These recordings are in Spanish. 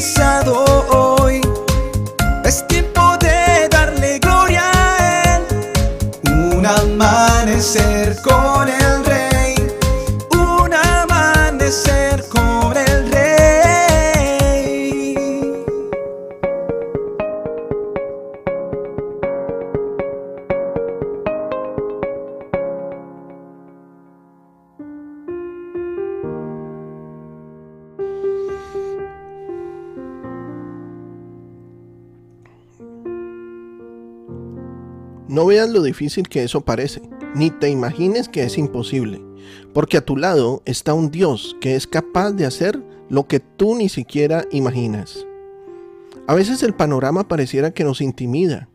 hoy. Es tiempo de darle gloria a Él. Un amanecer con el Rey. Un amanecer No veas lo difícil que eso parece, ni te imagines que es imposible, porque a tu lado está un Dios que es capaz de hacer lo que tú ni siquiera imaginas. A veces el panorama pareciera que nos intimida.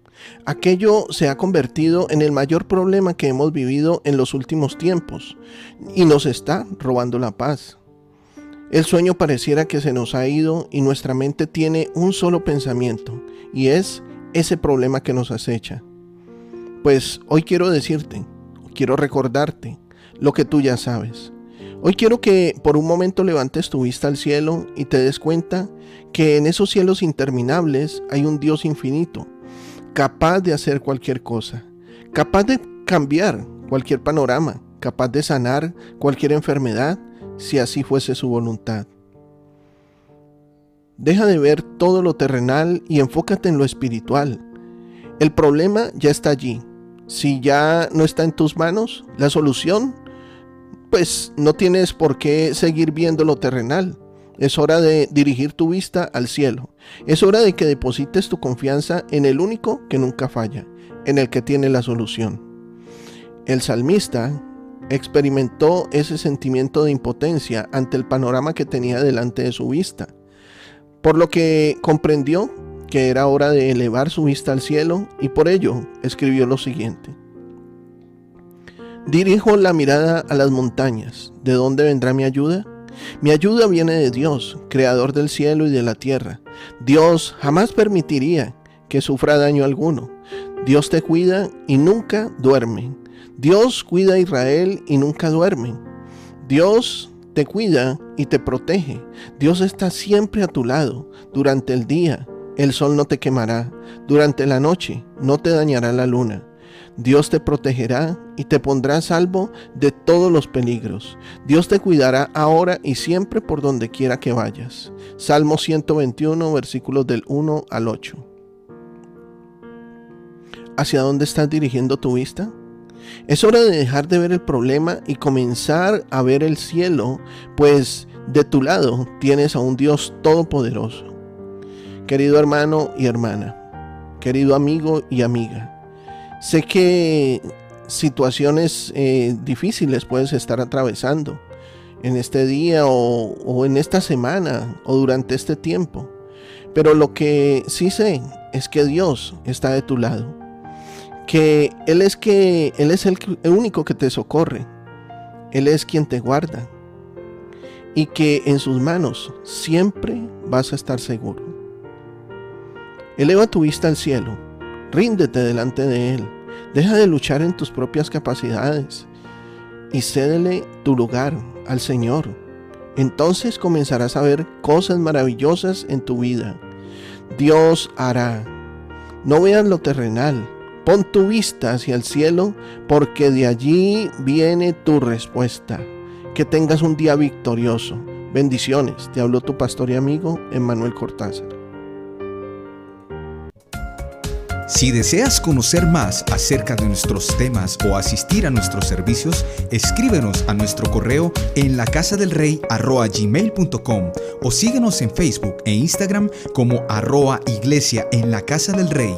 Aquello se ha convertido en el mayor problema que hemos vivido en los últimos tiempos y nos está robando la paz. El sueño pareciera que se nos ha ido y nuestra mente tiene un solo pensamiento y es ese problema que nos acecha. Pues hoy quiero decirte, quiero recordarte lo que tú ya sabes. Hoy quiero que por un momento levantes tu vista al cielo y te des cuenta que en esos cielos interminables hay un Dios infinito, capaz de hacer cualquier cosa, capaz de cambiar cualquier panorama, capaz de sanar cualquier enfermedad si así fuese su voluntad. Deja de ver todo lo terrenal y enfócate en lo espiritual. El problema ya está allí. Si ya no está en tus manos, la solución, pues no tienes por qué seguir viendo lo terrenal. Es hora de dirigir tu vista al cielo. Es hora de que deposites tu confianza en el único que nunca falla, en el que tiene la solución. El salmista experimentó ese sentimiento de impotencia ante el panorama que tenía delante de su vista, por lo que comprendió que era hora de elevar su vista al cielo y por ello escribió lo siguiente. Dirijo la mirada a las montañas. ¿De dónde vendrá mi ayuda? Mi ayuda viene de Dios, creador del cielo y de la tierra. Dios jamás permitiría que sufra daño alguno. Dios te cuida y nunca duerme. Dios cuida a Israel y nunca duerme. Dios te cuida y te protege. Dios está siempre a tu lado. Durante el día el sol no te quemará. Durante la noche no te dañará la luna. Dios te protegerá y te pondrá a salvo de todos los peligros. Dios te cuidará ahora y siempre por donde quiera que vayas. Salmo 121, versículos del 1 al 8. ¿Hacia dónde estás dirigiendo tu vista? Es hora de dejar de ver el problema y comenzar a ver el cielo, pues de tu lado tienes a un Dios todopoderoso. Querido hermano y hermana, querido amigo y amiga, sé que situaciones eh, difíciles puedes estar atravesando en este día o, en esta semana o durante este tiempo, pero lo que sí sé es que Dios está de tu lado, que Él es que Él es el único que te socorre, Él es quien te guarda. Y que en sus manos siempre vas a estar seguro. Eleva tu vista al cielo, ríndete delante de Él, deja de luchar en tus propias capacidades y cédele tu lugar al Señor. Entonces comenzarás a ver cosas maravillosas en tu vida. Dios hará. No veas lo terrenal, pon tu vista hacia el cielo porque de allí viene tu respuesta. Que tengas un día victorioso. Bendiciones. Te habló tu pastor y amigo Emmanuel Cortázar. Si deseas conocer más acerca de nuestros temas o asistir a nuestros servicios, escríbenos a nuestro correo en la del o síguenos en Facebook e Instagram como arroa iglesia en la casa del rey.